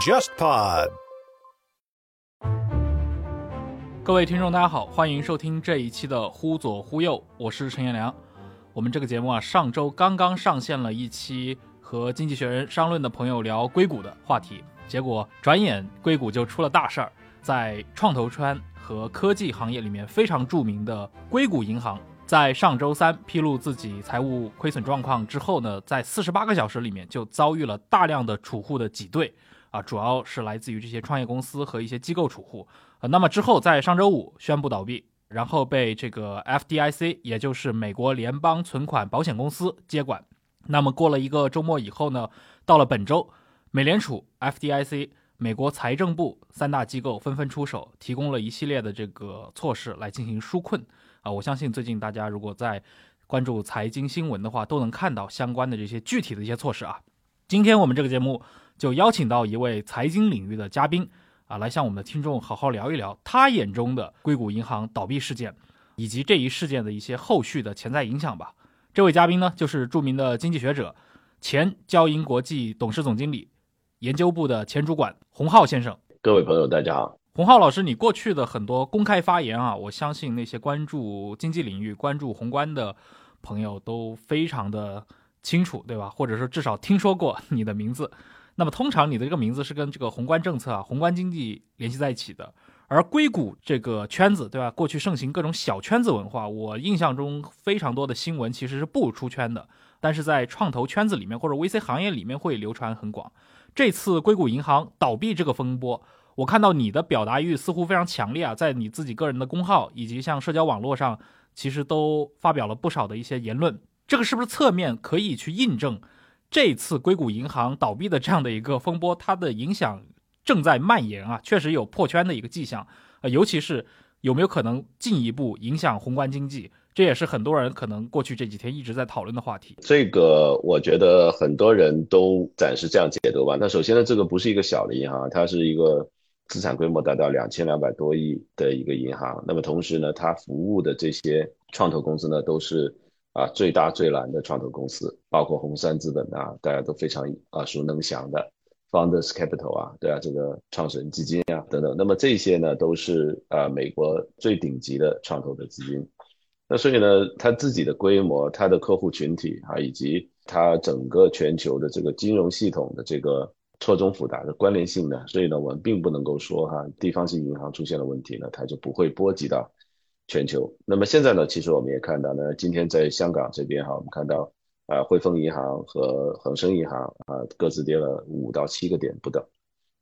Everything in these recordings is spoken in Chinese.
JustPod。各位听众，大家好，欢迎收听这一期的《忽左忽右》，我是陈彦良。我们这个节目啊，上周刚刚上线了一期和《经济学人》商论的朋友聊硅谷的话题，结果转眼硅谷就出了大事儿，在创投圈和科技行业里面非常著名的硅谷银行，在上周三披露自己财务亏损状况之后呢，在四十八个小时里面就遭遇了大量的储户的挤兑。啊，主要是来自于这些创业公司和一些机构储户，呃，那么之后在上周五宣布倒闭，然后被这个 FDIC，也就是美国联邦存款保险公司接管。那么过了一个周末以后呢，到了本周，美联储、FDIC、美国财政部三大机构纷纷出手，提供了一系列的这个措施来进行纾困。啊，我相信最近大家如果在关注财经新闻的话，都能看到相关的这些具体的一些措施啊。今天我们这个节目。就邀请到一位财经领域的嘉宾啊，来向我们的听众好好聊一聊他眼中的硅谷银行倒闭事件，以及这一事件的一些后续的潜在影响吧。这位嘉宾呢，就是著名的经济学者、前交银国际董事总经理、研究部的前主管洪浩先生。各位朋友，大家好。洪浩老师，你过去的很多公开发言啊，我相信那些关注经济领域、关注宏观的朋友都非常的清楚，对吧？或者说至少听说过你的名字。那么通常你的这个名字是跟这个宏观政策啊、宏观经济联系在一起的，而硅谷这个圈子，对吧？过去盛行各种小圈子文化，我印象中非常多的新闻其实是不出圈的，但是在创投圈子里面或者 VC 行业里面会流传很广。这次硅谷银行倒闭这个风波，我看到你的表达欲似乎非常强烈啊，在你自己个人的公号以及像社交网络上，其实都发表了不少的一些言论，这个是不是侧面可以去印证？这次硅谷银行倒闭的这样的一个风波，它的影响正在蔓延啊，确实有破圈的一个迹象。呃，尤其是有没有可能进一步影响宏观经济，这也是很多人可能过去这几天一直在讨论的话题。这个我觉得很多人都暂时这样解读吧。那首先呢，这个不是一个小的银行，它是一个资产规模达到两千两百多亿的一个银行。那么同时呢，它服务的这些创投公司呢，都是。啊，最大最蓝的创投公司，包括红杉资本啊，大家都非常耳熟能详的 Founders Capital 啊，对啊，这个创始人基金啊等等。那么这些呢，都是啊美国最顶级的创投的资金。那所以呢，它自己的规模、它的客户群体啊，以及它整个全球的这个金融系统的这个错综复杂的关联性呢，所以呢，我们并不能够说哈，地方性银行出现了问题呢，它就不会波及到。全球，那么现在呢？其实我们也看到呢，今天在香港这边哈，我们看到啊，汇丰银行和恒生银行啊，各自跌了五到七个点不等，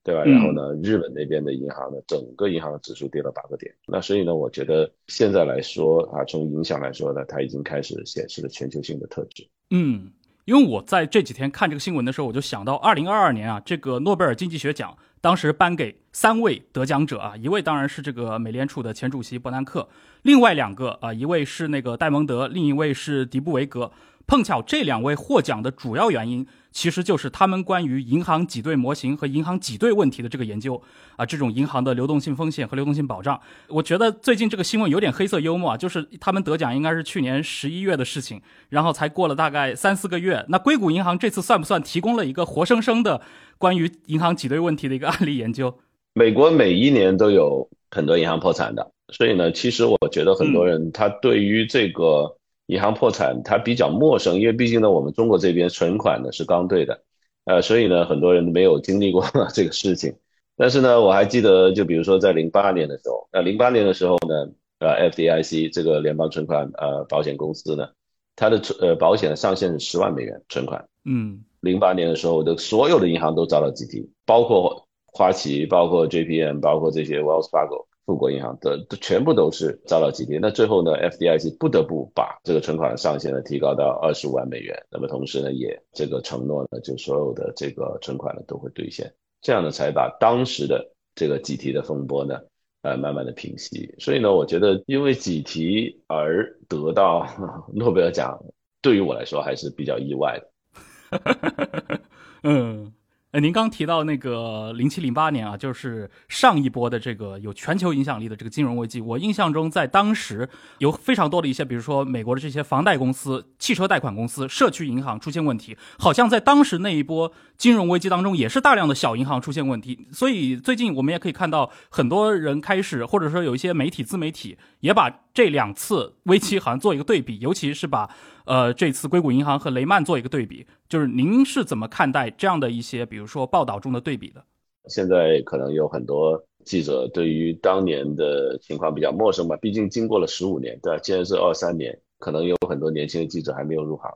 对吧？然后呢，日本那边的银行呢，整个银行的指数跌了八个点。那所以呢，我觉得现在来说啊，从影响来说呢，它已经开始显示了全球性的特质。嗯。因为我在这几天看这个新闻的时候，我就想到二零二二年啊，这个诺贝尔经济学奖当时颁给三位得奖者啊，一位当然是这个美联储的前主席伯南克，另外两个啊，一位是那个戴蒙德，另一位是迪布维格。碰巧这两位获奖的主要原因，其实就是他们关于银行挤兑模型和银行挤兑问题的这个研究啊，这种银行的流动性风险和流动性保障。我觉得最近这个新闻有点黑色幽默啊，就是他们得奖应该是去年十一月的事情，然后才过了大概三四个月。那硅谷银行这次算不算提供了一个活生生的关于银行挤兑问题的一个案例研究？美国每一年都有很多银行破产的，所以呢，其实我觉得很多人他对于这个。银行破产，它比较陌生，因为毕竟呢，我们中国这边存款呢是刚兑的，呃，所以呢，很多人没有经历过 这个事情。但是呢，我还记得，就比如说在零八年的时候，那零八年的时候呢，呃，FDIC 这个联邦存款呃保险公司呢，它的存呃保险的上限是十万美元存款。嗯，零八年的时候的所有的银行都遭到挤提，包括花旗，包括 JPM，包括这些 Wells Fargo。富国银行的全部都是遭到挤兑，那最后呢，FDIC 不得不把这个存款上限呢提高到二十五万美元，那么同时呢，也这个承诺呢，就所有的这个存款呢都会兑现，这样呢才把当时的这个挤提的风波呢，呃，慢慢的平息。所以呢，我觉得因为挤提而得到 诺贝尔奖，对于我来说还是比较意外的。嗯。呃，您刚提到那个零七零八年啊，就是上一波的这个有全球影响力的这个金融危机。我印象中，在当时有非常多的一些，比如说美国的这些房贷公司、汽车贷款公司、社区银行出现问题，好像在当时那一波金融危机当中，也是大量的小银行出现问题。所以最近我们也可以看到，很多人开始，或者说有一些媒体、自媒体也把这两次危机好像做一个对比，尤其是把。呃，这次硅谷银行和雷曼做一个对比，就是您是怎么看待这样的一些，比如说报道中的对比的？现在可能有很多记者对于当年的情况比较陌生吧，毕竟经过了十五年，对吧？现在是二三年，可能有很多年轻的记者还没有入行，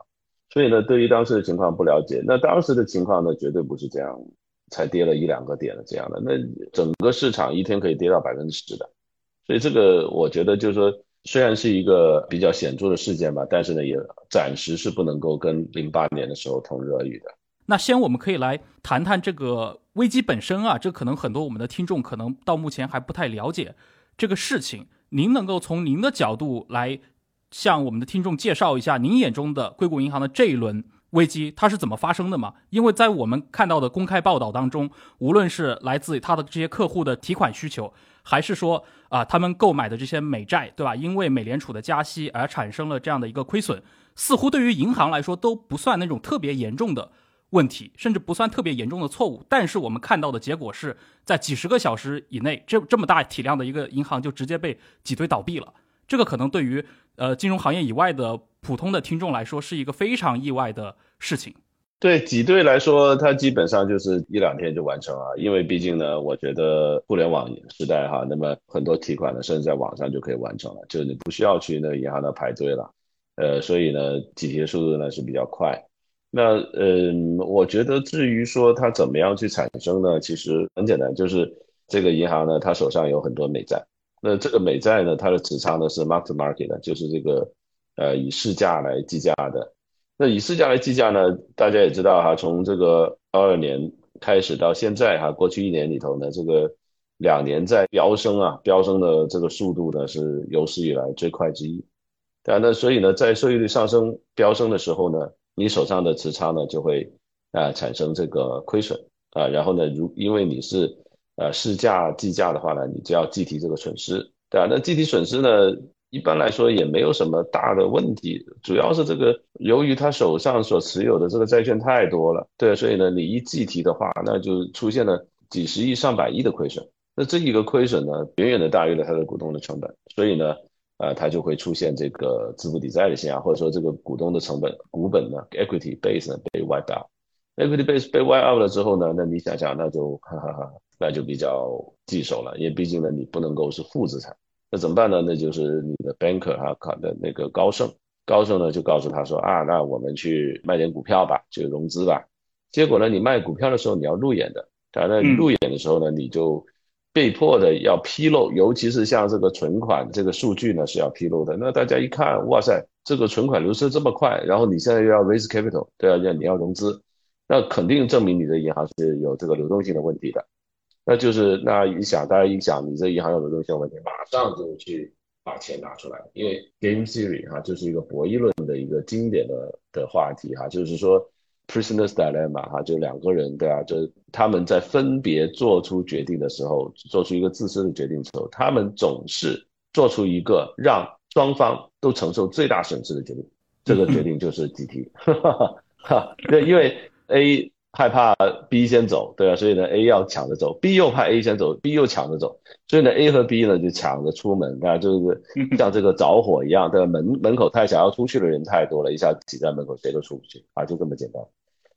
所以呢，对于当时的情况不了解。那当时的情况呢，绝对不是这样，才跌了一两个点的这样的，那整个市场一天可以跌到百分之十的，所以这个我觉得就是说。虽然是一个比较显著的事件吧，但是呢，也暂时是不能够跟零八年的时候同日而语的。那先我们可以来谈谈这个危机本身啊，这可能很多我们的听众可能到目前还不太了解这个事情。您能够从您的角度来向我们的听众介绍一下您眼中的硅谷银行的这一轮危机它是怎么发生的吗？因为在我们看到的公开报道当中，无论是来自他的这些客户的提款需求。还是说啊，他们购买的这些美债，对吧？因为美联储的加息而产生了这样的一个亏损，似乎对于银行来说都不算那种特别严重的问题，甚至不算特别严重的错误。但是我们看到的结果是在几十个小时以内，这这么大体量的一个银行就直接被挤兑倒闭了。这个可能对于呃金融行业以外的普通的听众来说是一个非常意外的事情。对挤兑来说，它基本上就是一两天就完成了，因为毕竟呢，我觉得互联网时代哈，那么很多提款呢，甚至在网上就可以完成了，就是你不需要去那个银行那排队了，呃，所以呢，挤兑速度呢是比较快。那嗯，我觉得至于说它怎么样去产生呢，其实很简单，就是这个银行呢，它手上有很多美债，那这个美债呢，它的持仓呢是 mark to market 的，就是这个呃以市价来计价的。那以市价来计价呢？大家也知道哈，从这个二二年开始到现在哈，过去一年里头呢，这个两年在飙升啊，飙升的这个速度呢是有史以来最快之一。但，那所以呢，在收益率上升飙升的时候呢，你手上的持仓呢就会啊产生这个亏损啊，然后呢，如因为你是呃市价计价的话呢，你就要计提这个损失，对吧，那计提损失呢？一般来说也没有什么大的问题，主要是这个由于他手上所持有的这个债券太多了，对，所以呢，你一计提的话，那就出现了几十亿、上百亿的亏损。那这一个亏损呢，远远的大于了他的股东的成本，所以呢，呃，他就会出现这个资不抵债的现象，或者说这个股东的成本、股本呢，equity base 呢被 wipe out，equity base 被 wipe out 了之后呢，那你想想，那就哈哈哈，那就比较棘手了，因为毕竟呢，你不能够是负资产。那怎么办呢？那就是你的 banker 哈考的那个高盛，高盛呢就告诉他说啊，那我们去卖点股票吧，就融资吧。结果呢，你卖股票的时候你要路演的，当然路演的时候呢，你就被迫的要披露，尤其是像这个存款这个数据呢是要披露的。那大家一看，哇塞，这个存款流失这么快，然后你现在又要 raise capital，对啊，要你要融资，那肯定证明你的银行是有这个流动性的问题的。那就是那一想，大家一想，你这银行有流动性问题，马上就去把钱拿出来，因为 game theory 哈，就是一个博弈论的一个经典的的话题哈，就是说 prisoner's dilemma 哈，就两个人对啊，就他们在分别做出决定的时候，做出一个自私的决定的时候，他们总是做出一个让双方都承受最大损失的决定，这个决定就是集体，哈，对，因为 A。害怕 B 先走，对啊，所以呢，A 要抢着走，B 又怕 A 先走，B 又抢着走，所以呢，A 和 B 呢就抢着出门，啊，就是 像这个着火一样，对吧？门门口太想要出去的人太多了，一下挤在门口，谁都出不去啊，就这么简单。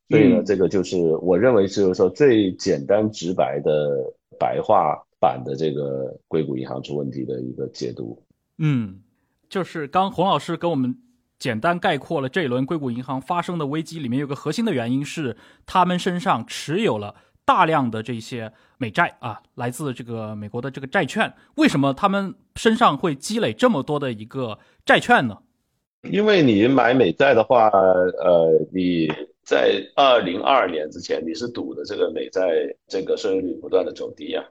所以呢，这个就是我认为就是说最简单直白的白话版的这个硅谷银行出问题的一个解读。嗯，就是刚洪老师跟我们。简单概括了这一轮硅谷银行发生的危机，里面有个核心的原因是他们身上持有了大量的这些美债啊，来自这个美国的这个债券。为什么他们身上会积累这么多的一个债券呢？因为你买美债的话，呃，你在二零二二年之前你是赌的这个美债这个收益率不断的走低呀。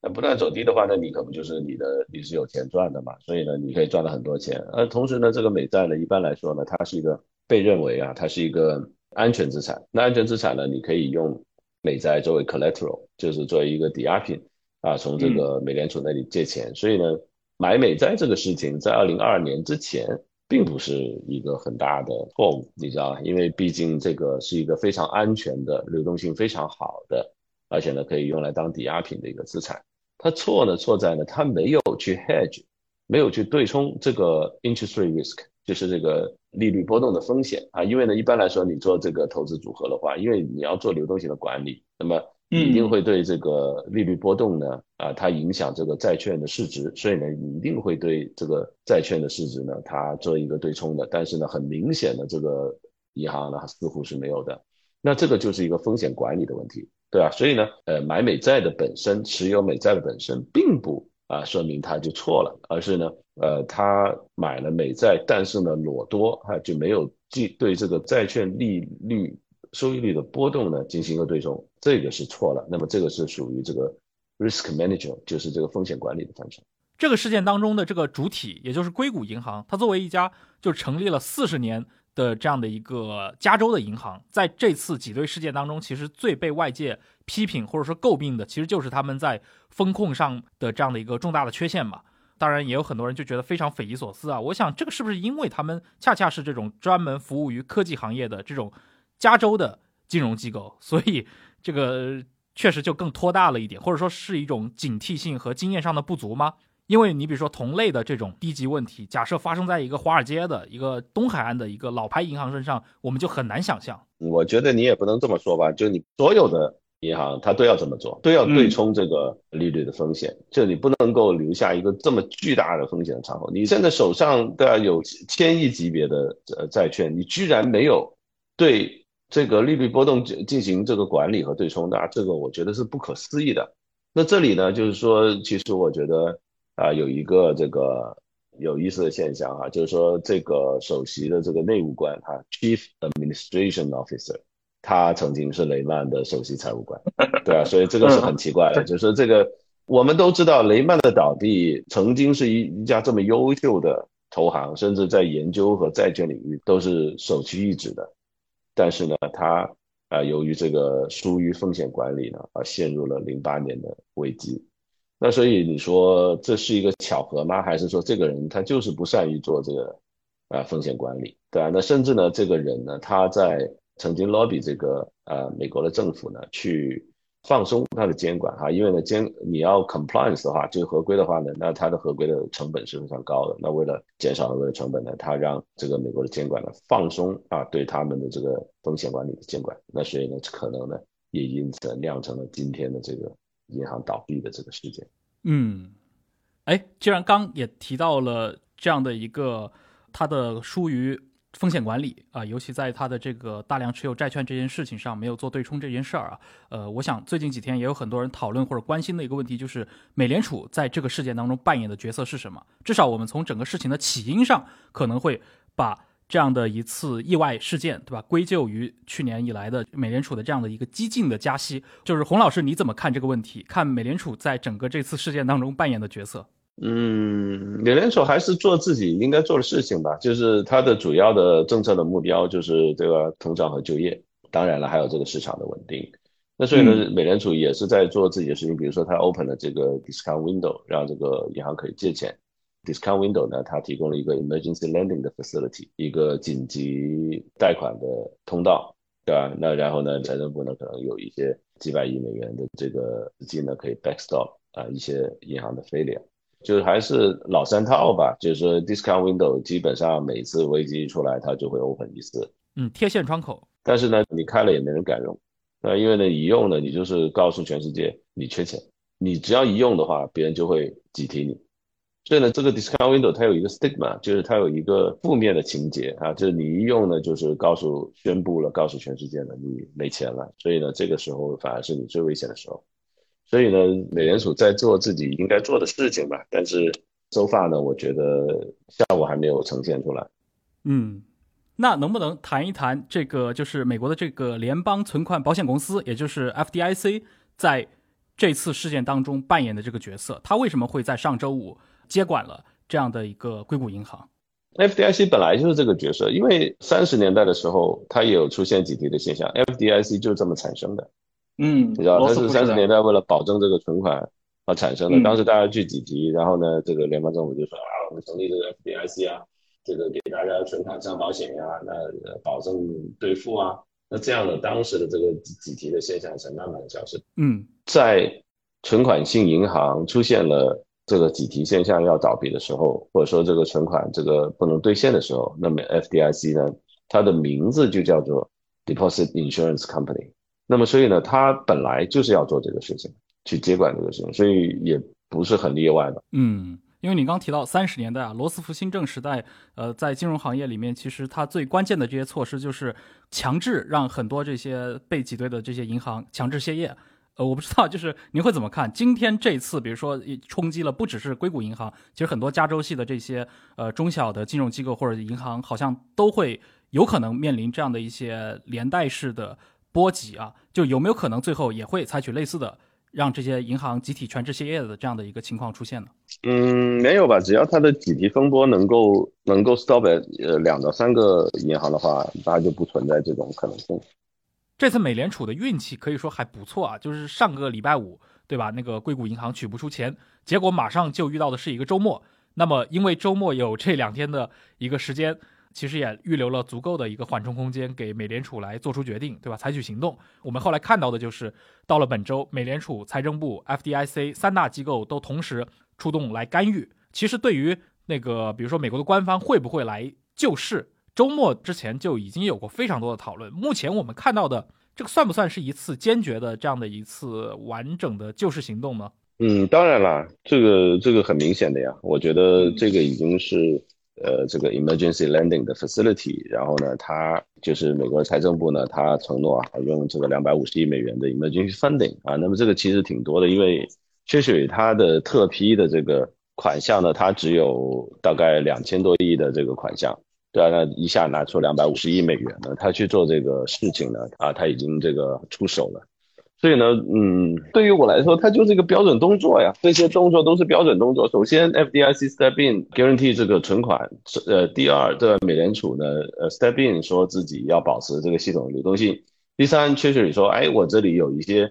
那不断走低的话，那你可不就是你的你是有钱赚的嘛？所以呢，你可以赚了很多钱。而同时呢，这个美债呢，一般来说呢，它是一个被认为啊，它是一个安全资产。那安全资产呢，你可以用美债作为 collateral，就是作为一个抵押品啊，从这个美联储那里借钱。所以呢，买美债这个事情在二零二二年之前并不是一个很大的错误，你知道吧？因为毕竟这个是一个非常安全的、流动性非常好的，而且呢可以用来当抵押品的一个资产。它错呢错在呢，它没有去 hedge，没有去对冲这个 interest rate risk，就是这个利率波动的风险啊。因为呢，一般来说你做这个投资组合的话，因为你要做流动性的管理，那么一定会对这个利率波动呢啊，它影响这个债券的市值，所以呢，你一定会对这个债券的市值呢，它做一个对冲的。但是呢，很明显的这个银行呢似乎是没有的，那这个就是一个风险管理的问题。对啊，所以呢，呃，买美债的本身，持有美债的本身，并不啊说明他就错了，而是呢，呃，他买了美债，但是呢，裸多啊就没有即对这个债券利率收益率的波动呢进行一个对冲，这个是错了。那么这个是属于这个 risk manager，就是这个风险管理的范畴。这个事件当中的这个主体，也就是硅谷银行，它作为一家就成立了四十年。的这样的一个加州的银行，在这次挤兑事件当中，其实最被外界批评或者说诟病的，其实就是他们在风控上的这样的一个重大的缺陷嘛。当然，也有很多人就觉得非常匪夷所思啊。我想，这个是不是因为他们恰恰是这种专门服务于科技行业的这种加州的金融机构，所以这个确实就更拖大了一点，或者说是一种警惕性和经验上的不足吗？因为你比如说同类的这种低级问题，假设发生在一个华尔街的一个东海岸的一个老牌银行身上，我们就很难想象。我觉得你也不能这么说吧，就你所有的银行它都要这么做，都要对冲这个利率的风险，就你不能够留下一个这么巨大的风险的敞口。你现在手上都要有千亿级别的呃债券，你居然没有对这个利率波动进进行这个管理和对冲，的这个我觉得是不可思议的。那这里呢，就是说，其实我觉得。啊，有一个这个有意思的现象啊，就是说这个首席的这个内务官哈，Chief Administration Officer，他曾经是雷曼的首席财务官，对啊，所以这个是很奇怪的，就是说这个我们都知道雷曼的倒闭曾经是一一家这么优秀的投行，甚至在研究和债券领域都是首屈一指的，但是呢，他啊由于这个疏于风险管理呢，而陷入了零八年的危机。那所以你说这是一个巧合吗？还是说这个人他就是不善于做这个啊风险管理，对吧？那甚至呢，这个人呢，他在曾经 lobby 这个呃美国的政府呢，去放松他的监管哈，因为呢监你要 compliance 的话，就合规的话呢，那他的合规的成本是非常高的。那为了减少合规的成本呢，他让这个美国的监管呢放松啊对他们的这个风险管理的监管。那所以呢，可能呢也因此酿成了今天的这个。银行倒闭的这个事件，嗯，哎，既然刚也提到了这样的一个它的疏于风险管理啊，尤其在它的这个大量持有债券这件事情上没有做对冲这件事儿啊，呃，我想最近几天也有很多人讨论或者关心的一个问题，就是美联储在这个事件当中扮演的角色是什么？至少我们从整个事情的起因上可能会把。这样的一次意外事件，对吧？归咎于去年以来的美联储的这样的一个激进的加息，就是洪老师你怎么看这个问题？看美联储在整个这次事件当中扮演的角色？嗯，美联储还是做自己应该做的事情吧，就是它的主要的政策的目标就是这个通胀和就业，当然了，还有这个市场的稳定。那所以呢，美联储也是在做自己的事情，比如说它 open 了这个 discount window，让这个银行可以借钱。Discount window 呢，它提供了一个 emergency lending 的 facility，一个紧急贷款的通道，对吧？那然后呢，财政部呢可能有一些几百亿美元的这个资金呢，可以 backstop 啊一些银行的 failure，就是还是老三套吧，就是说 discount window 基本上每次危机一出来，它就会 open 一次，嗯，贴现窗口。但是呢，你开了也没人敢用，那因为呢，一用呢，你就是告诉全世界你缺钱，你只要一用的话，别人就会挤提你。所以呢，这个 discount window 它有一个 stigma，就是它有一个负面的情节啊，就是你一用呢，就是告诉宣布了，告诉全世界了，你没钱了。所以呢，这个时候反而是你最危险的时候。所以呢，美联储在做自己应该做的事情吧，但是收发呢，我觉得效果还没有呈现出来。嗯，那能不能谈一谈这个，就是美国的这个联邦存款保险公司，也就是 FDIC，在这次事件当中扮演的这个角色，它为什么会在上周五？接管了这样的一个硅谷银行，FDIC 本来就是这个角色，因为三十年代的时候，它也有出现挤提的现象，FDIC 就这么产生的。嗯，你知道，它是三十年代为了保证这个存款而产生的。嗯当时大家去挤提，然后呢，这个联邦政府就说啊，我们成立这个 FDIC 啊，这个给大家存款上保险呀、那呃保证兑付啊，那这样的当时的这个挤挤提的现象才慢慢的消失。嗯在存款性银行出现了这个挤提现象要倒闭的时候，或者说这个存款这个不能兑现的时候，那么 FDIC 呢，它的名字就叫做 Deposit Insurance Company。那么所以呢，它本来就是要做这个事情，去接管这个事情，所以也不是很例外的。嗯。因为你刚提到三十年代啊，罗斯福新政时代，呃，在金融行业里面，其实它最关键的这些措施就是强制让很多这些被挤兑的这些银行强制歇业。呃，我不知道，就是您会怎么看？今天这次，比如说冲击了不只是硅谷银行，其实很多加州系的这些呃中小的金融机构或者银行，好像都会有可能面临这样的一些连带式的波及啊。就有没有可能最后也会采取类似的，让这些银行集体全制歇业的这样的一个情况出现呢？嗯，没有吧？只要它的挤提风波能够能够 stop 呃两到三个银行的话，它就不存在这种可能性。这次美联储的运气可以说还不错啊，就是上个礼拜五，对吧？那个硅谷银行取不出钱，结果马上就遇到的是一个周末。那么因为周末有这两天的一个时间，其实也预留了足够的一个缓冲空间给美联储来做出决定，对吧？采取行动。我们后来看到的就是，到了本周，美联储、财政部、FDIC 三大机构都同时出动来干预。其实对于那个，比如说美国的官方会不会来救市，周末之前就已经有过非常多的讨论。目前我们看到的这个算不算是一次坚决的这样的一次完整的救市行动呢？嗯，当然啦，这个这个很明显的呀，我觉得这个已经是呃这个 emergency lending 的 facility，然后呢，它就是美国财政部呢，它承诺啊用这个两百五十亿美元的 emergency funding 啊，那么这个其实挺多的，因为缺水它的特批的这个款项呢，它只有大概两千多亿的这个款项。对啊，那一下拿出两百五十亿美元呢，他去做这个事情呢，啊，他已经这个出手了。所以呢，嗯，对于我来说，它就是一个标准动作呀。这些动作都是标准动作。首先，FDIC step in guarantee 这个存款，呃，第二，这美联储呢，呃，step in 说自己要保持这个系统的流动性。第三，Treasury 说，哎，我这里有一些，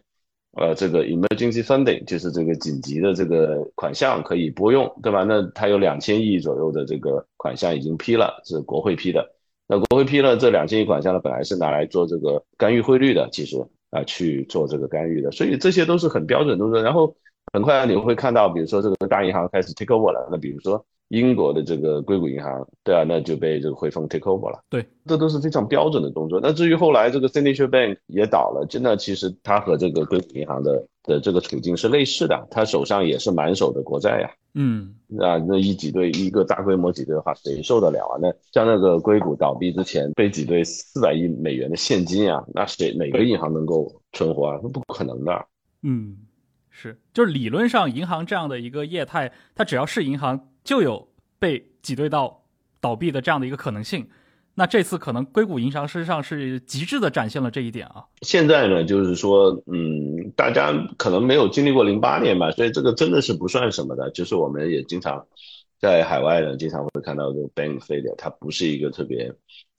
呃，这个 emergency funding 就是这个紧急的这个款项可以拨用，对吧？那它有两千亿左右的这个款项已经批了，是国会批的。那国会批了这两千亿款项呢，本来是拿来做这个干预汇率的，其实。啊，去做这个干预的，所以这些都是很标准动作。然后很快你会看到，比如说这个大银行开始 take over 了。那比如说英国的这个硅谷银行，对啊，那就被这个汇丰 take over 了。对，这都是非常标准的动作。那至于后来这个 Signature Bank 也倒了，真的其实它和这个硅谷银行的的这个处境是类似的，它手上也是满手的国债呀。嗯，啊，那一挤兑一个大规模挤兑的话，谁受得了啊？那像那个硅谷倒闭之前被挤兑四百亿美元的现金啊，那谁哪个银行能够存活啊？那不可能的。嗯，是，就是理论上银行这样的一个业态，它只要是银行，就有被挤兑到倒闭的这样的一个可能性。那这次可能硅谷银行事实上是极致的展现了这一点啊。现在呢，就是说，嗯，大家可能没有经历过零八年吧，所以这个真的是不算什么的。就是我们也经常在海外呢，经常会看到这个 bank failure，它不是一个特别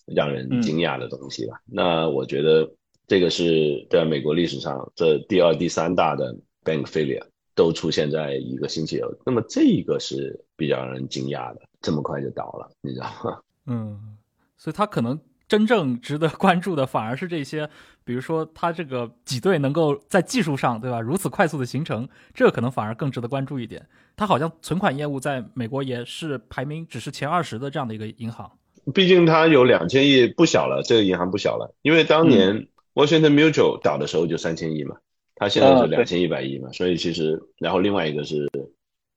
让人惊讶的东西吧？那我觉得这个是在美国历史上这第二、第三大的 bank failure 都出现在一个星期那么这一个是比较让人惊讶的，这么快就倒了，你知道吗？嗯。所以它可能真正值得关注的，反而是这些，比如说它这个挤兑能够在技术上，对吧，如此快速的形成，这个可能反而更值得关注一点。它好像存款业务在美国也是排名只是前二十的这样的一个银行。毕竟它有两千亿，不小了，这个银行不小了。因为当年 Washington Mutual 倒的时候就三千亿嘛，它现在是两千一百亿嘛，所以其实，然后另外一个是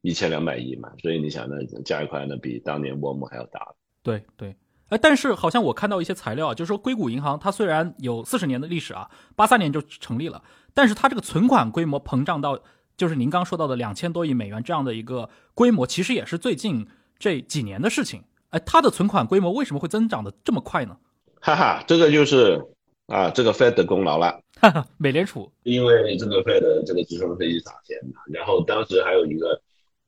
一千两百亿嘛，所以你想，那加一块，那比当年 Warm 还要大。对对。哎，但是好像我看到一些材料啊，就是说硅谷银行它虽然有四十年的历史啊，八三年就成立了，但是它这个存款规模膨胀到就是您刚说到的两千多亿美元这样的一个规模，其实也是最近这几年的事情。哎，它的存款规模为什么会增长的这么快呢？哈哈，这个就是啊，这个 Fed 的功劳了。哈哈，美联储因为这个 Fed 这个直升飞机撒钱嘛，然后当时还有一个。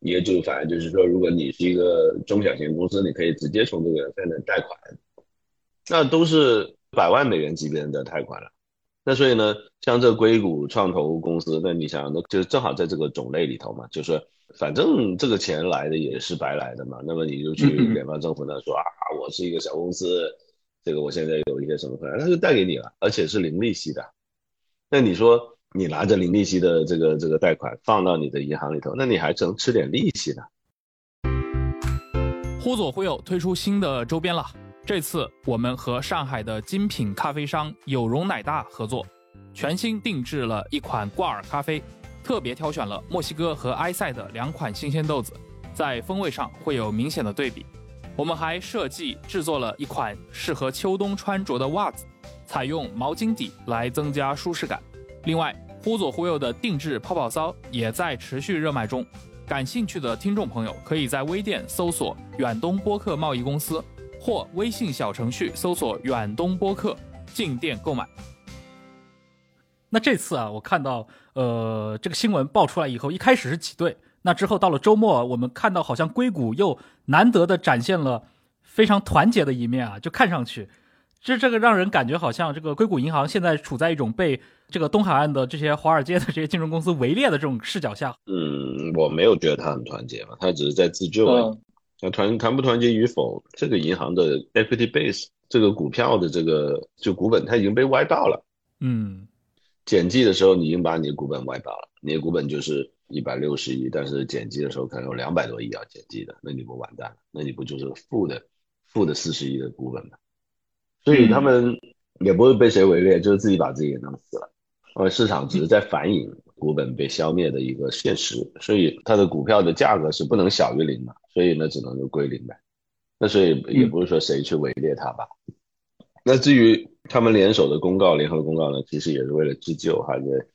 一个就反正就是说，如果你是一个中小型公司，你可以直接从这个 Fed 贷款，那都是百万美元级别的贷款了。那所以呢，像这硅谷创投公司，那你想，那就正好在这个种类里头嘛，就是反正这个钱来的也是白来的嘛，那么你就去联邦政府那说啊，我是一个小公司，这个我现在有一些什么回来，他就贷给你了，而且是零利息的。那你说你拿着零利息的这个这个贷款放到你的银行里头，那你还只能吃点利息呢？忽左忽右推出新的周边了。这次我们和上海的精品咖啡商有容奶大合作，全新定制了一款挂耳咖啡，特别挑选了墨西哥和埃塞的两款新鲜豆子，在风味上会有明显的对比。我们还设计制作了一款适合秋冬穿着的袜子，采用毛巾底来增加舒适感。另外，忽左忽右的定制泡泡骚也在持续热卖中，感兴趣的听众朋友可以在微店搜索远东播客贸易公司。或微信小程序搜索“远东播客”进店购买。那这次啊，我看到呃这个新闻爆出来以后，一开始是挤兑，那之后到了周末，我们看到好像硅谷又难得的展现了非常团结的一面啊，就看上去，这这个让人感觉好像这个硅谷银行现在处在一种被这个东海岸的这些华尔街的这些金融公司围猎的这种视角下。嗯，我没有觉得他很团结嘛，他只是在自救而已。那团团不团结与否，这个银行的 equity base 这个股票的这个就股本，它已经被歪爆了。嗯，减记的时候你已经把你的股本歪爆了，你的股本就是一百六十亿，但是减记的时候可能有两百多亿要减记的，那你不完蛋了？那你不就是负的负的四十亿的股本吗？所以他们也不会被谁围猎，就是自己把自己给弄死了。呃，市场只是在反映股本被消灭的一个现实，所以它的股票的价格是不能小于零的。所以呢，只能就归零呗。那所以也不是说谁去围猎它吧。那至于他们联手的公告、联合公告呢，其实也是为了自救，还是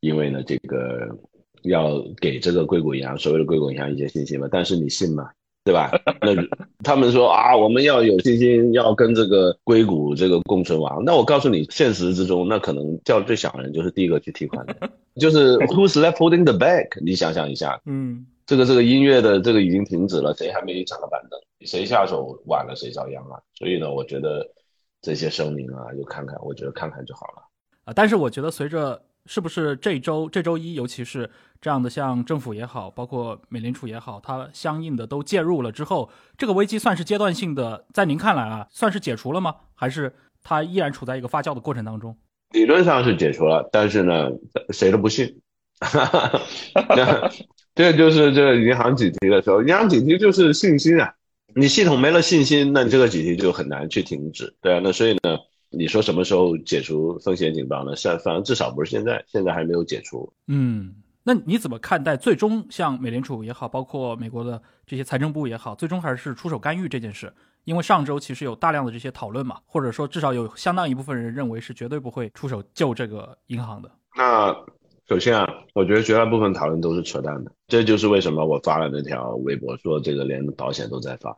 因为呢，这个要给这个硅谷银行所谓的硅谷银行一些信心嘛？但是你信吗？对吧？那他们说啊，我们要有信心，要跟这个硅谷这个共存亡。那我告诉你，现实之中，那可能叫最响的人就是第一个去提款的，就是 Who's left holding the bag？你想想一下，嗯。这个这个音乐的这个已经停止了，谁还没抢到板凳？谁下手晚了谁遭殃啊！所以呢，我觉得这些声明啊，就看看，我觉得看看就好了啊。但是我觉得随着是不是这周这周一，尤其是这样的像政府也好，包括美联储也好，它相应的都介入了之后，这个危机算是阶段性的，在您看来啊，算是解除了吗？还是它依然处在一个发酵的过程当中？理论上是解除了，但是呢，谁都不信。这就是这个银行紧急的时候，银行紧急就是信心啊！你系统没了信心，那你这个紧急就很难去停止，对啊。那所以呢，你说什么时候解除风险警报呢？是，反正至少不是现在，现在还没有解除。嗯，那你怎么看待最终像美联储也好，包括美国的这些财政部也好，最终还是出手干预这件事？因为上周其实有大量的这些讨论嘛，或者说至少有相当一部分人认为是绝对不会出手救这个银行的。那。首先啊，我觉得绝大部分讨论都是扯淡的，这就是为什么我发了那条微博，说这个连保险都在发。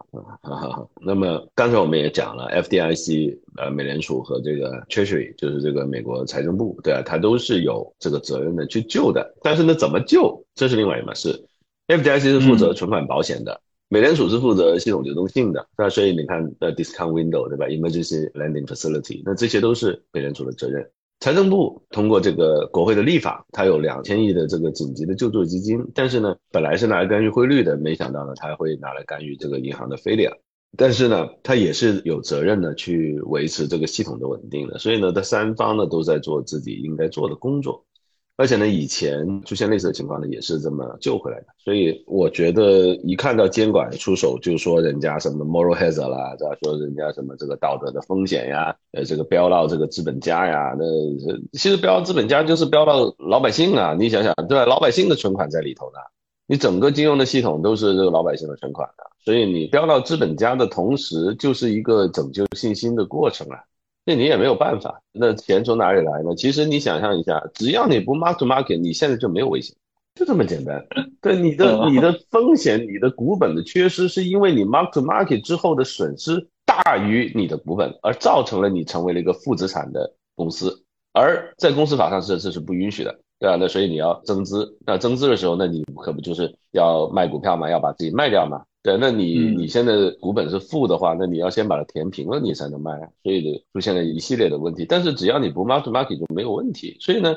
那么刚才我们也讲了，FDIC、呃，美联储和这个 Treasury，就是这个美国财政部，对啊，它都是有这个责任的去救的。但是呢，怎么救，这是另外一码事。FDIC 是负责存款保险的，美联储是负责系统流动性的。那所以你看，呃，discount window 对吧？Emergency lending facility，那这些都是美联储的责任。财政部通过这个国会的立法，它有两千亿的这个紧急的救助基金，但是呢，本来是拿来干预汇率的，没想到呢，它会拿来干预这个银行的飞利但是呢，它也是有责任的去维持这个系统的稳定的，所以呢，这三方呢都在做自己应该做的工作。而且呢，以前出现类似的情况呢，也是这么救回来的。所以我觉得，一看到监管出手，就说人家什么 moral hazard 啦，再说人家什么这个道德的风险呀，呃，这个标到这个资本家呀，那其实标资本家就是标到老百姓啊。你想想，对吧？老百姓的存款在里头呢，你整个金融的系统都是这个老百姓的存款的，所以你标到资本家的同时，就是一个拯救信心的过程啊。那你也没有办法，那钱从哪里来呢？其实你想象一下，只要你不 mark to market，你现在就没有危险，就这么简单。对你的你的风险，你的股本的缺失，是因为你 mark to market 之后的损失大于你的股本，而造成了你成为了一个负资产的公司。而在公司法上是这是不允许的，对吧？那所以你要增资，那增资的时候，那你可不就是要卖股票嘛，要把自己卖掉嘛？对，那你嗯你现在股本是负的话，那你要先把它填平了，你才能卖啊，所以呢出现了一系列的问题。但是只要你不 mark to market 就没有问题。所以呢，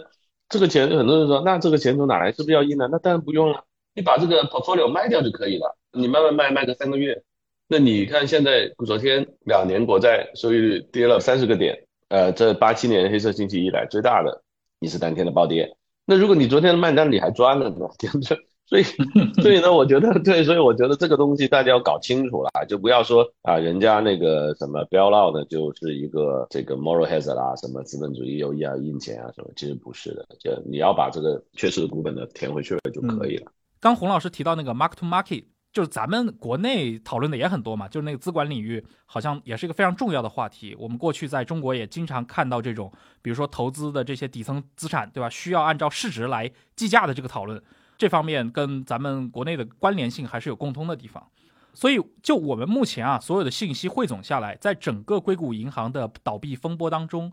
这个钱很多人说，那这个钱从哪来？是不是要印呢？那当然不用了，你把这个 portfolio 卖掉就可以了，你慢慢卖，卖个三个月。那你看现在昨天两年国债收益率跌了三十个点，呃，这八七年黑色星期一来最大的一次单天的暴跌。那如果你昨天的卖单你还赚了呢，对不对？所以，所以呢，我觉得对，所以我觉得这个东西大家要搞清楚了，就不要说啊，人家那个什么 bail out 呢，就是一个这个 moral hazard 啦，什么资本主义又要印钱啊什么，其实不是的，就你要把这个缺失的股本呢填回去了就可以了。刚洪老师提到那个 mark to market，就是咱们国内讨论的也很多嘛，就是那个资管领域好像也是一个非常重要的话题。我们过去在中国也经常看到这种，比如说投资的这些底层资产，对吧？需要按照市值来计价的这个讨论，这方面跟咱们国内的关联性还是有共通的地方。所以，就我们目前啊，所有的信息汇总下来，在整个硅谷银行的倒闭风波当中，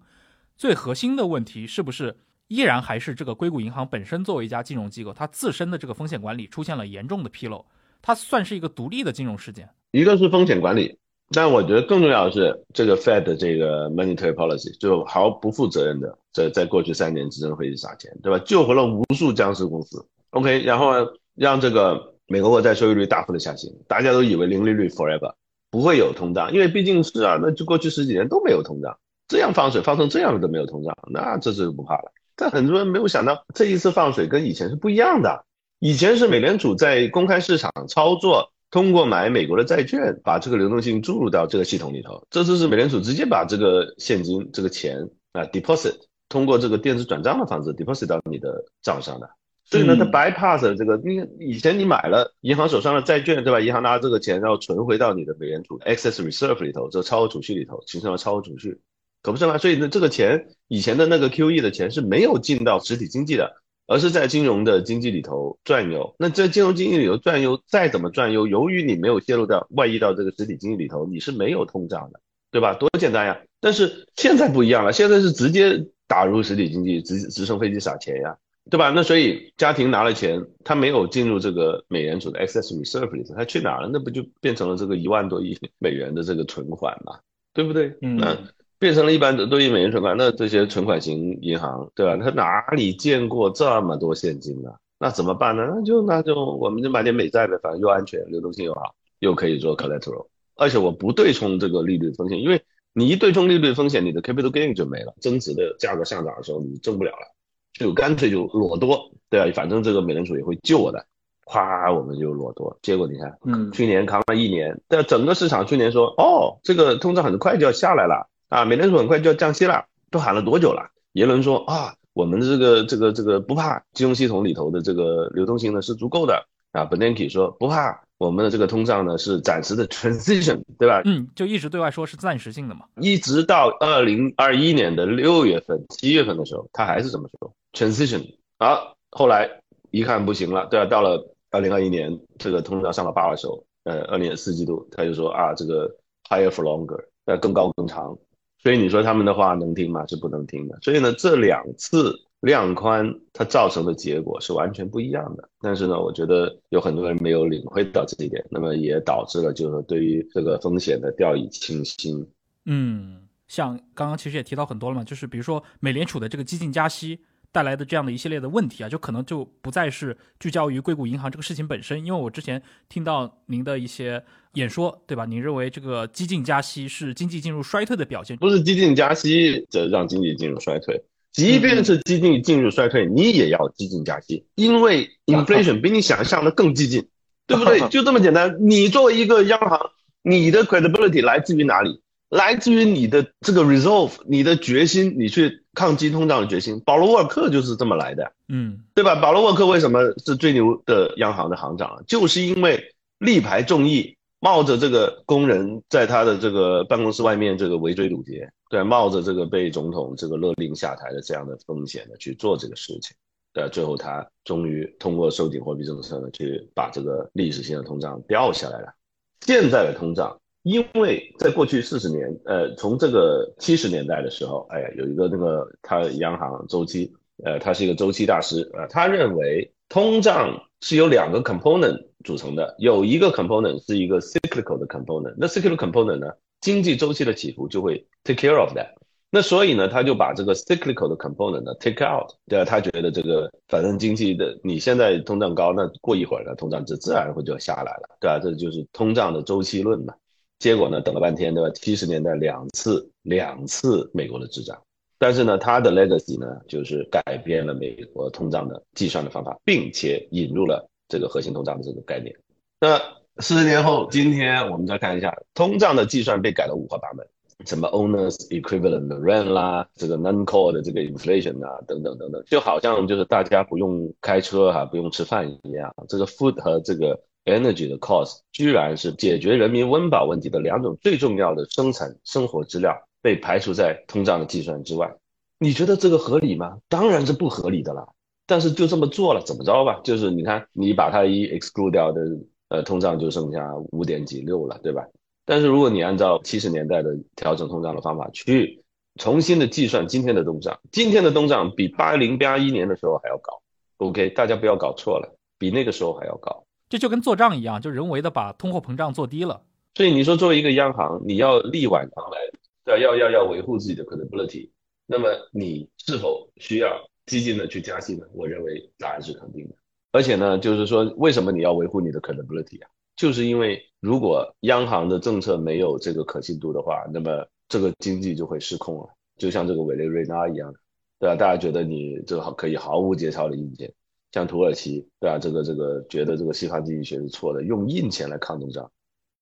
最核心的问题是不是依然还是这个硅谷银行本身作为一家金融机构，它自身的这个风险管理出现了严重的纰漏？它算是一个独立的金融事件。一个是风险管理，但我觉得更重要的是这个 Fed 的这个 monetary policy 就毫不负责任的在在过去三年执政会议撒钱，对吧？救活了无数僵尸公司。OK，然后呢，让这个美国国债收益率大幅的下行，大家都以为零利率 forever 不会有通胀，因为毕竟是啊，那就过去十几年都没有通胀，这样放水放成这样都没有通胀，那这是不怕了。但很多人没有想到，这一次放水跟以前是不一样的。以前是美联储在公开市场操作，通过买美国的债券，把这个流动性注入到这个系统里头。这次是美联储直接把这个现金、这个钱啊 deposit 通过这个电子转账的方式 deposit 到你的账上的。所以呢，它嗯 bypass 了这个，你以前你买了银行手上的债券，对吧？银行拿这个钱，然后存回到你的美联储 excess reserve 里头，这个超额储蓄里头，形成了超额储蓄，可不是吗？所以呢，这个钱以前的那个 QE 的钱是没有进到实体经济的，而是在金融的经济里头转悠。那在金融经济里头转悠，再怎么转悠，由于你没有泄露到外溢到这个实体经济里头，你是没有通胀的，对吧？多简单呀！但是现在不一样了，现在是直接打入实体经济，直直升飞机撒钱呀。对吧？那所以家庭拿了钱，他没有进入这个美联储的 excess reserve 里头，他去哪儿了？那不就变成了这个一万多亿 美元的这个存款嘛？对不对？嗯那变成了一般多亿美元存款，那这些存款型银行，对吧？他哪里见过这么多现金呢？那怎么办呢？那就那就我们就买点美债呗，反正又安全，流动性又好，又可以做 collateral，而且我不对冲这个利率风险，因为你一对冲利率风险，你的 capital gain 就没了，增值的价格上涨的时候你挣不了了。就干脆就裸多，对吧？反正这个美联储也会救我的，咵我们就裸多。结果你看，嗯去年扛了一年，但整个市场去年说，哦，这个通胀很快就要下来了啊，美联储很快就要降息了，都喊了多久了？耶伦说啊，我们的这个这个这个不怕，金融系统里头的这个流动性呢是足够的啊。Bernanke 说不怕，我们的这个通胀呢是暂时的 transition，对吧？嗯，就一直对外说是暂时性的嘛。一直到二零二一年的六月份、七月份的时候，他还是这么说 transition。啊，后来一看不行了，对吧？到了二零二一年，这个通胀上了八的时候，呃，二年四季度他就说啊，这个 higher for longer，呃，更高更长。所以你说他们的话能听吗？是不能听的。所以呢，这两次量宽它造成的结果是完全不一样的。但是呢，我觉得有很多人没有领会到这一点，那么也导致了就是说对于这个风险的掉以轻心。嗯，像刚刚其实也提到很多了嘛，就是比如说美联储的这个激进加息带来的这样的一系列的问题啊，就可能就不再是聚焦于硅谷银行这个事情本身，因为我之前听到您的一些演说，对吧？您认为这个激进加息是经济进入衰退的表现？不是激进加息这让经济进入衰退，即便是激进进入衰退，你也要激进加息，因为 inflation 比你想象的更激进，对不对？就这么简单。你作为一个央行，你的 credibility 来自于哪里？来自于你的这个 resolve，你的决心，你去抗击通胀的决心。保罗沃尔克就是这么来的。嗯对吧？保罗沃克为什么是最牛的央行的行长啊？就是因为力排众议，冒着这个工人在他的这个办公室外面这个围追堵截，对，冒着这个被总统这个勒令下台的这样的风险呢去做这个事情，对，最后他终于通过收紧货币政策呢，去把这个历史性的通胀掉下来了。现在的通胀，因为在过去四十年，呃，从这个七十年代的时候，哎呀，有一个那个他央行周期。呃，他是一个周期大师啊，他认为通胀是由两个 component 组成的，有一个 component 是一个 cyclical 的 component，那 cyclical component 呢，经济周期的起伏就会 take care of that。那所以呢，他就把这个 cyclical 的 component 呢 take out，对啊，他觉得这个反正经济的你现在通胀高，那过一会儿呢，通胀就自然会就下来了，对吧？这就是通胀的周期论嘛。结果呢，等了半天，对吧？七十年代两次两次美国的滞胀，但是呢，他的 legacy 呢，就是改变了美国通胀的计算的方法，并且引入了这个核心通胀的这个概念。那四十年后，今天我们再看一下通胀的计算被改了五花八门。什么 owners equivalent rent 啦，这个 non-core 的这个 inflation 啊，等等等等，就好像就是大家不用开车哈，不用吃饭一样，这个 food 和这个 energy 的 cost 居然是解决人民温饱问题的两种最重要的生产生活资料被排除在通胀的计算之外。你觉得这个合理吗？当然是不合理的啦。但是就这么做了，怎么着吧？就是你看，你把它一 exclude 掉的，呃，通胀就剩下五点几六了，对吧？但是如果你按照七十年代的调整通胀的方法去重新的计算今天的通胀，今天的通胀比八零八一年的时候还要高。OK，大家不要搞错了，比那个时候还要高。这就跟做账一样，就人为的把通货膨胀做低了。所以你说作为一个央行，你要力挽狂澜，对要要要维护自己的 credibility，那么你是否需要激进的去加息呢？我认为答案是肯定的。而且呢，就是说为什么你要维护你的 credibility 啊？就是因为如果央行的政策没有这个可信度的话，那么这个经济就会失控了，就像这个委内瑞拉一样，对吧？大家觉得你这个可以毫无节操的印钱，像土耳其，对吧？这个这个觉得这个西方经济学是错的，用印钱来抗通胀，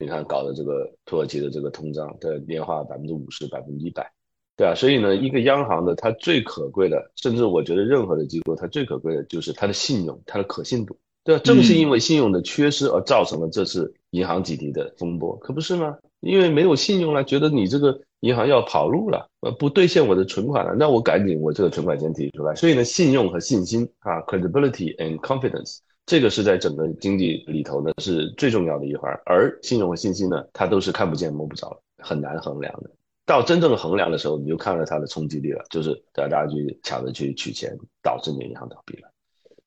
你看搞的这个土耳其的这个通胀的年化百分之五十、百分之一百，对啊？所以呢，一个央行的它最可贵的，甚至我觉得任何的机构它最可贵的就是它的信用、它的可信度。对，正是因为信用的缺失而造成了这次银行挤提的风波，可不是吗？因为没有信用了，觉得你这个银行要跑路了，呃，不兑现我的存款了，那我赶紧我这个存款先提出来。所以呢，信用和信心啊，credibility and confidence，这个是在整个经济里头呢是最重要的一环。而信用和信心呢，它都是看不见摸不着，很难衡量的。到真正衡量的时候，你就看到它的冲击力了，就是大家去抢着去取钱，导致你银行倒闭了。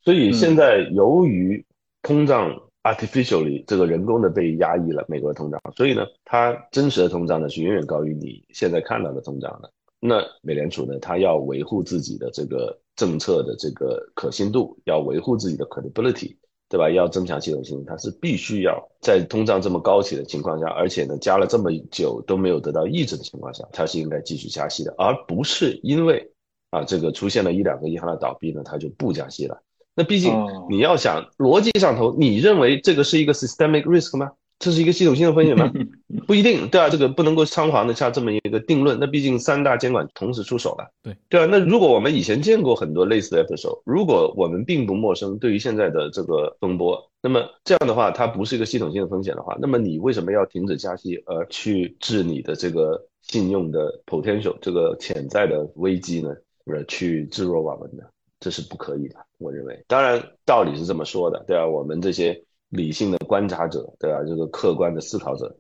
所以现在由于通胀 artificially 这个人工的被压抑了，美国的通胀，所以呢，它真实的通胀呢是远远高于你现在看到的通胀的。那美联储呢，它要维护自己的这个政策的这个可信度，要维护自己的 credibility，对吧？要增强系统性，它是必须要在通胀这么高企的情况下，而且呢加了这么久都没有得到抑制的情况下，它是应该继续加息的，而不是因为啊这个出现了一两个银行的倒闭呢，它就不加息了。那毕竟你要想逻辑上头，你认为这个是一个 systemic risk 吗？这是一个系统性的风险吗？不一定，对啊，这个不能够仓皇的下这么一个定论。那毕竟三大监管同时出手了，对对啊。那如果我们以前见过很多类似的 episode，如果我们并不陌生，对于现在的这个风波，那么这样的话，它不是一个系统性的风险的话，那么你为什么要停止加息而去治你的这个信用的 potential 这个潜在的危机呢？而去置若罔闻呢？这是不可以的。我认为，当然道理是这么说的，对啊？我们这些理性的观察者，对吧？这个客观的思考者，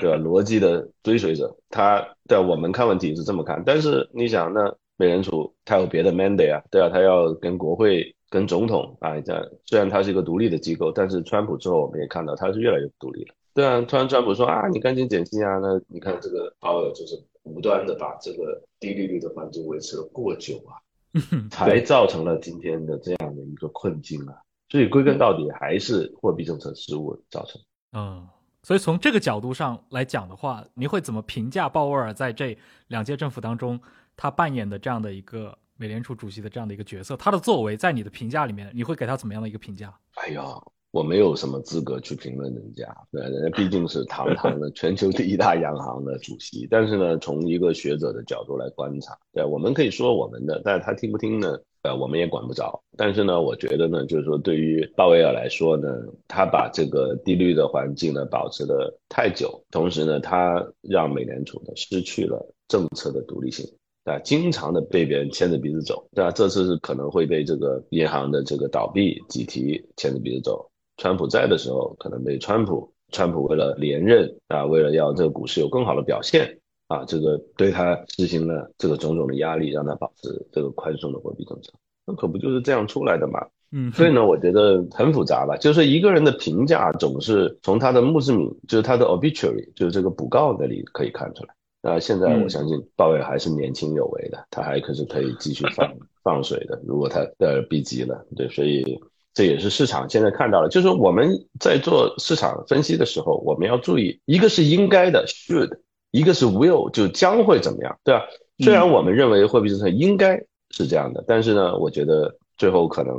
对吧？逻辑的追随者，他对我们看问题是这么看。但是你想，那美联储他有别的 mandate 啊，对啊，他要跟国会、跟总统啊，这样虽然它是一个独立的机构，但是川普之后我们也看到它是越来越独立了。对啊，突然川普说啊，你赶紧减息啊，那你看这个鲍威尔就是无端的把这个低利率的环境维持了过久啊。才造成了今天的这样的一个困境啊！所以归根到底还是货币政策失误造成。嗯，所以从这个角度上来讲的话，你会怎么评价鲍威尔在这两届政府当中他扮演的这样的一个美联储主席的这样的一个角色？他的作为在你的评价里面，你会给他怎么样的一个评价？哎呀。我没有什么资格去评论人家，对，人家毕竟是堂堂的全球第一大央行的主席。但是呢，从一个学者的角度来观察，对，我们可以说我们的，但是他听不听呢？呃，我们也管不着。但是呢，我觉得呢，就是说对于鲍威尔来说呢，他把这个低率的环境呢保持的太久，同时呢，他让美联储呢失去了政策的独立性，啊，经常的被别人牵着鼻子走，对吧？这次是可能会被这个银行的这个倒闭挤提牵着鼻子走。川普在的时候，可能被川普，川普为了连任啊，为了要这个股市有更好的表现啊，这个对他实行了这个种种的压力，让他保持这个宽松的货币政策。那可不就是这样出来的嘛？嗯，所以呢，我觉得很复杂吧，就是一个人的评价总是从他的墓志铭，就是他的 obituary，就是这个补告那里可以看出来。那现在我相信鲍威尔还是年轻有为的，他还可是可以继续放 放水的。如果他呃逼急了，对，所以这也是市场现在看到了。就是我们在做市场分析的时候，我们要注意，一个是应该的 should，一个是 will，就将会怎么样，对吧？虽然我们认为货币政策应该是这样的，但是呢，我觉得最后可能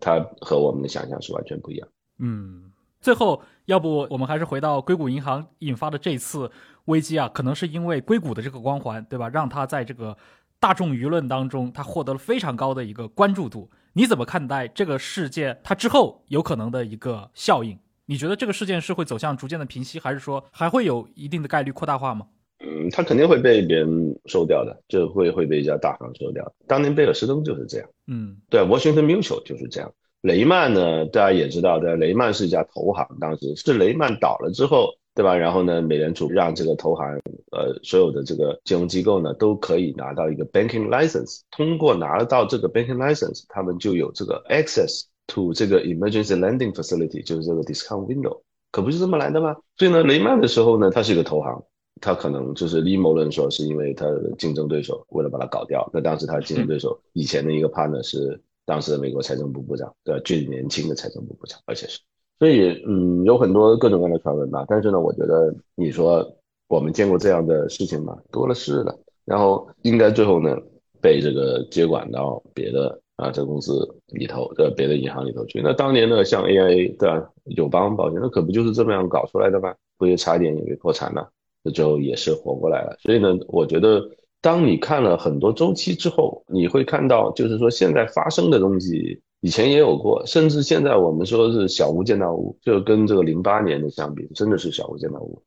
它和我们的想象是完全不一样。嗯，最后要不我们还是回到硅谷银行引发的这次。危机啊，可能是因为硅谷的这个光环，对吧？让他在这个大众舆论当中，他获得了非常高的一个关注度。你怎么看待这个事件？它之后有可能的一个效应？你觉得这个事件是会走向逐渐的平息，还是说还会有一定的概率扩大化吗？嗯，他肯定会被别人收掉的，就会会被一家大行收掉。当年贝尔斯登就是这样，嗯，对，Washington Mutual 就是这样。雷曼呢，大家也知道，对，雷曼是一家投行，当时是雷曼倒了之后。对吧？然后呢，美联储让这个投行，呃，所有的这个金融机构呢，都可以拿到一个 banking license。通过拿到这个 banking license，他们就有这个 access to 这个 emergency lending facility，就是这个 discount window。可不是这么来的吗？所以呢，雷曼的时候呢，它是一个投行，他可能就是阴谋论说是因为他的竞争对手为了把他搞掉。那当时他的竞争对手以前的一个 partner 是当时的美国财政部部长，对吧？最年轻的财政部部长，而且是。所以，嗯，有很多各种各样的传闻吧。但是呢，我觉得你说我们见过这样的事情吗？多了是的。然后应该最后呢，被这个接管到别的啊这公司里头的别的银行里头去。那当年呢，像 AIA 对吧，友邦保险，那可不就是这么样搞出来的吗？不也差一点也被破产了，那就也是活过来了。所以呢，我觉得当你看了很多周期之后，你会看到，就是说现在发生的东西。以前也有过，甚至现在我们说是小巫见大巫，就跟这个零八年的相比，真的是小巫见大巫。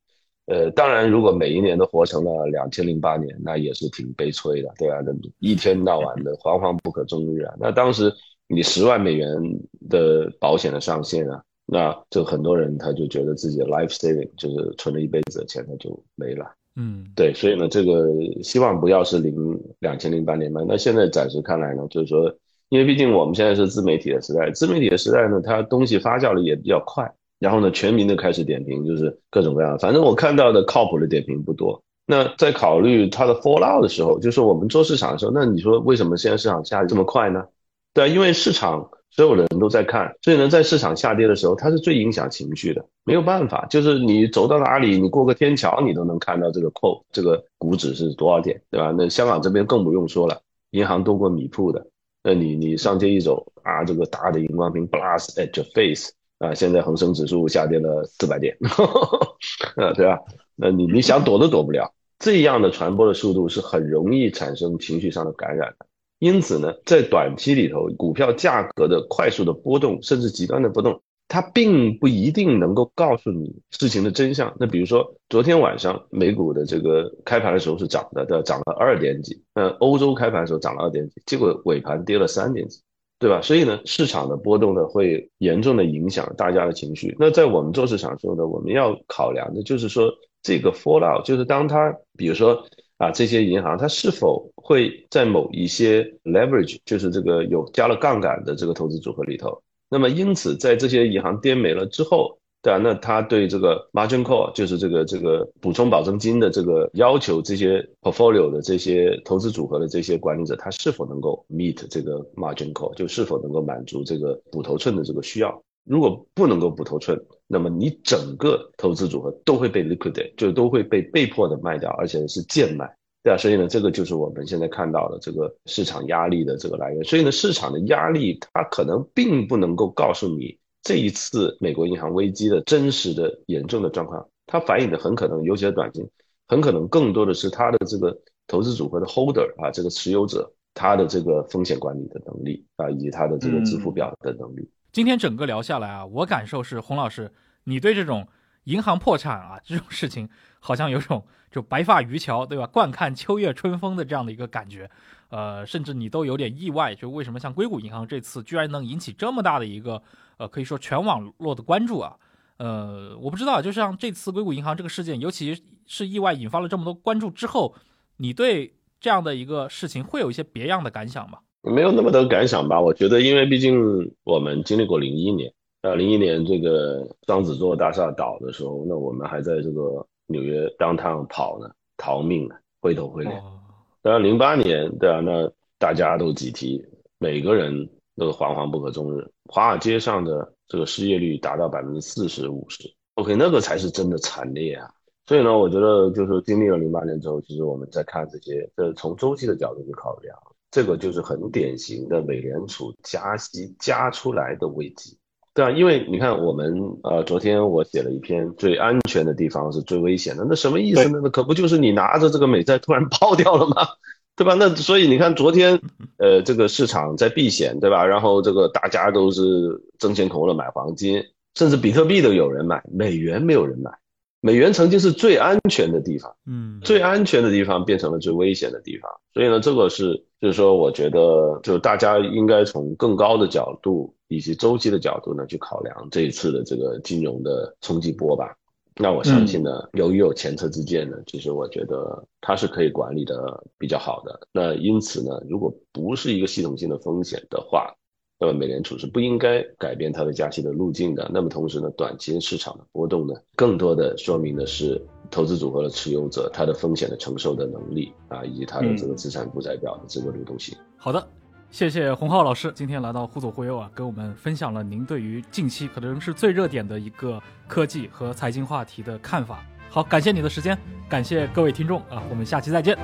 呃，当然，如果每一年都活成了两千零八年，那也是挺悲催的，对吧？一天到晚的惶惶不可终日啊。那当时你十万美元的保险的上限啊，那就很多人他就觉得自己的 life saving 就是存了一辈子的钱，他就没了。嗯，对，所以呢，这个希望不要是零两千零八年吧。那现在暂时看来呢，就是说。因为毕竟我们现在是自媒体的时代，自媒体的时代呢，它东西发酵的也比较快，然后呢，全民的开始点评，就是各种各样。反正我看到的靠谱的点评不多。那在考虑它的 fallout 的时候，就是我们做市场的时候，那你说为什么现在市场下跌这么快呢？对，因为市场所有人都在看，所以呢，在市场下跌的时候，它是最影响情绪的。没有办法，就是你走到哪里，你过个天桥，你都能看到这个 q o 这个股指是多少点，对吧？那香港这边更不用说了，银行多过米铺的。那你你上街一走啊，这个大的荧光屏 blast at your face 啊，现在恒生指数下跌了四百点，呃，对吧？那你你想躲都躲不了，这样的传播的速度是很容易产生情绪上的感染的。因此呢，在短期里头，股票价格的快速的波动，甚至极端的波动。它并不一定能够告诉你事情的真相。那比如说，昨天晚上美股的这个开盘的时候是涨的，对吧涨了二点几。那欧洲开盘的时候涨了二点几，结果尾盘跌了三点几，对吧？所以呢，市场的波动呢会严重的影响大家的情绪。那在我们做市场时候呢，我们要考量的就是说，这个 fallout，就是当它比如说啊，这些银行它是否会在某一些 leverage，就是这个有加了杠杆的这个投资组合里头。那么，因此，在这些银行跌没了之后，对啊，那他对这个 margin call，就是这个这个补充保证金的这个要求，这些 portfolio 的这些投资组合的这些管理者，他是否能够 meet 这个 margin call，就是否能够满足这个补头寸的这个需要？如果不能够补头寸，那么你整个投资组合都会被 liquidate，就都会被被迫的卖掉，而且是贱卖。对啊，所以呢，这个就是我们现在看到的这个市场压力的这个来源。所以呢，市场的压力它可能并不能够告诉你这一次美国银行危机的真实的严重的状况。它反映的很可能，尤其是短期，很可能更多的是它的这个投资组合的 holder 啊，这个持有者他的这个风险管理的能力啊，以及他的这个支付表的能力。今天整个聊下来啊，我感受是，洪老师，你对这种银行破产啊这种事情，好像有种。就白发渔樵，对吧？惯看秋月春风的这样的一个感觉，呃，甚至你都有点意外，就为什么像硅谷银行这次居然能引起这么大的一个，呃，可以说全网络的关注啊？呃，我不知道，就像这次硅谷银行这个事件，尤其是意外引发了这么多关注之后，你对这样的一个事情会有一些别样的感想吗？没有那么多感想吧。我觉得，因为毕竟我们经历过零一年，啊，零一年这个双子座大厦倒的时候，那我们还在这个纽约当趟跑呢，逃命呢，灰头灰脸。当然，零八年，对啊，那大家都集体，每个人都惶惶不可终日，华尔街上的这个失业率达到百分之四十五十。OK，那个才是真的惨烈啊。所以呢，我觉得就是经历了零八年之后，其实我们在看这些，这从周期的角度去考量，这个就是很典型的美联储加息加出来的危机，对啊，因为你看我们呃，昨天我写了一篇，最安全的地方是最危险的，那什么意思呢？那可不就是你拿着这个美债突然爆掉了吗？对吧？那所以你看昨天，呃，这个市场在避险，对吧？然后这个大家都是争先恐后的买黄金，甚至比特币都有人买，美元没有人买。美元曾经是最安全的地方，嗯，最安全的地方变成了最危险的地方，所以呢，这个是就是说，我觉得就大家应该从更高的角度以及周期的角度呢去考量这一次的这个金融的冲击波吧。那我相信呢，由于有前车之鉴呢，其实我觉得它是可以管理的比较好的。那因此呢，如果不是一个系统性的风险的话，那么美联储是不应该改变它的加息的路径的。那么同时呢，短期市场的波动呢，更多的说明的是投资组合的持有者他的风险的承受的能力啊，以及他的这个资产负债表的这个流动性。好的，谢谢洪浩老师今天来到忽左忽右啊，跟我们分享了您对于近期可能是最热点的一个科技和财经话题的看法。好，感谢你的时间，感谢各位听众啊，我们下期再见。